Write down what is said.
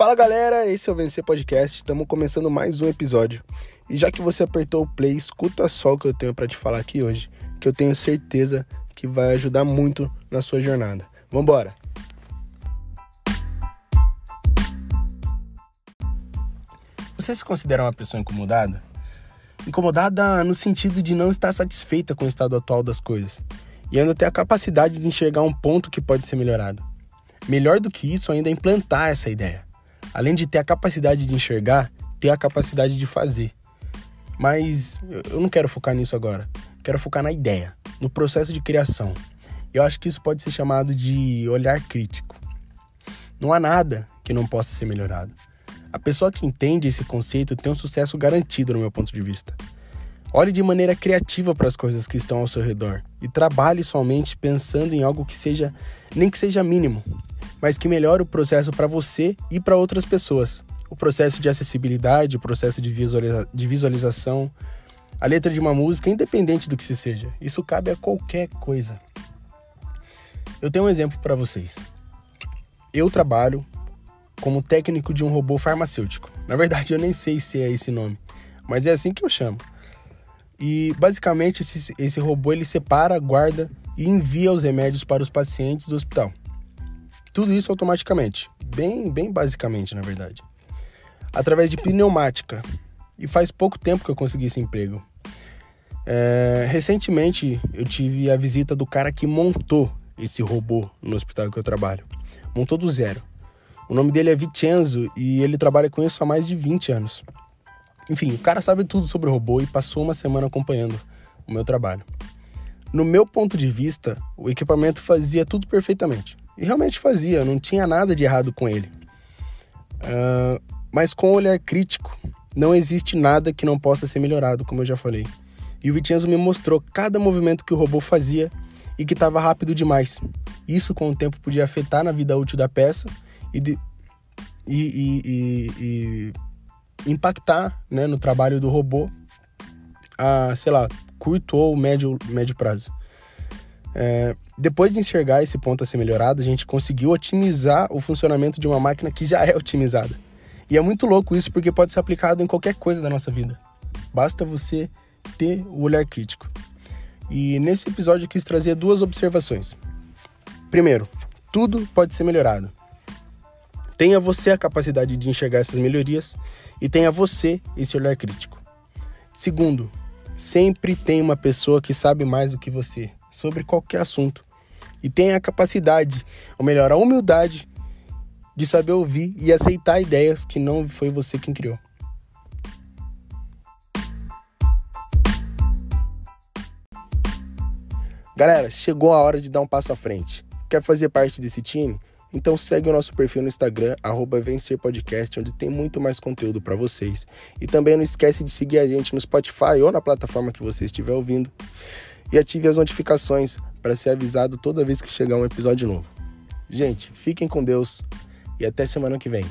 Fala galera, esse é o Vencer Podcast. Estamos começando mais um episódio. E já que você apertou o play, escuta só o que eu tenho para te falar aqui hoje, que eu tenho certeza que vai ajudar muito na sua jornada. Vambora! Você se considera uma pessoa incomodada? Incomodada no sentido de não estar satisfeita com o estado atual das coisas e ainda ter a capacidade de enxergar um ponto que pode ser melhorado. Melhor do que isso, ainda é implantar essa ideia. Além de ter a capacidade de enxergar, ter a capacidade de fazer. Mas eu não quero focar nisso agora. Quero focar na ideia, no processo de criação. Eu acho que isso pode ser chamado de olhar crítico. Não há nada que não possa ser melhorado. A pessoa que entende esse conceito tem um sucesso garantido, no meu ponto de vista. Olhe de maneira criativa para as coisas que estão ao seu redor e trabalhe somente pensando em algo que seja, nem que seja mínimo, mas que melhore o processo para você e para outras pessoas. O processo de acessibilidade, o processo de, visualiza de visualização, a letra de uma música, independente do que se seja. Isso cabe a qualquer coisa. Eu tenho um exemplo para vocês. Eu trabalho como técnico de um robô farmacêutico. Na verdade, eu nem sei se é esse nome, mas é assim que eu chamo. E basicamente esse, esse robô ele separa, guarda e envia os remédios para os pacientes do hospital. Tudo isso automaticamente, bem, bem basicamente, na verdade. Através de pneumática. E faz pouco tempo que eu consegui esse emprego. É, recentemente eu tive a visita do cara que montou esse robô no hospital que eu trabalho. Montou do zero. O nome dele é Vincenzo e ele trabalha com isso há mais de 20 anos. Enfim, o cara sabe tudo sobre o robô e passou uma semana acompanhando o meu trabalho. No meu ponto de vista, o equipamento fazia tudo perfeitamente. E realmente fazia, não tinha nada de errado com ele. Uh, mas com o olhar crítico, não existe nada que não possa ser melhorado, como eu já falei. E o Vincenzo me mostrou cada movimento que o robô fazia e que estava rápido demais. Isso, com o tempo, podia afetar na vida útil da peça e, de, e, e, e impactar né, no trabalho do robô a, sei lá, curto ou médio, médio prazo. É, depois de enxergar esse ponto a ser melhorado, a gente conseguiu otimizar o funcionamento de uma máquina que já é otimizada. E é muito louco isso porque pode ser aplicado em qualquer coisa da nossa vida. Basta você ter o olhar crítico. E nesse episódio eu quis trazer duas observações. Primeiro, tudo pode ser melhorado. Tenha você a capacidade de enxergar essas melhorias e tenha você esse olhar crítico. Segundo, sempre tem uma pessoa que sabe mais do que você sobre qualquer assunto e tenha a capacidade, ou melhor, a humildade de saber ouvir e aceitar ideias que não foi você quem criou. Galera, chegou a hora de dar um passo à frente. Quer fazer parte desse time? Então segue o nosso perfil no Instagram, @vencerpodcast, onde tem muito mais conteúdo para vocês. E também não esquece de seguir a gente no Spotify ou na plataforma que você estiver ouvindo. E ative as notificações para ser avisado toda vez que chegar um episódio novo. Gente, fiquem com Deus e até semana que vem.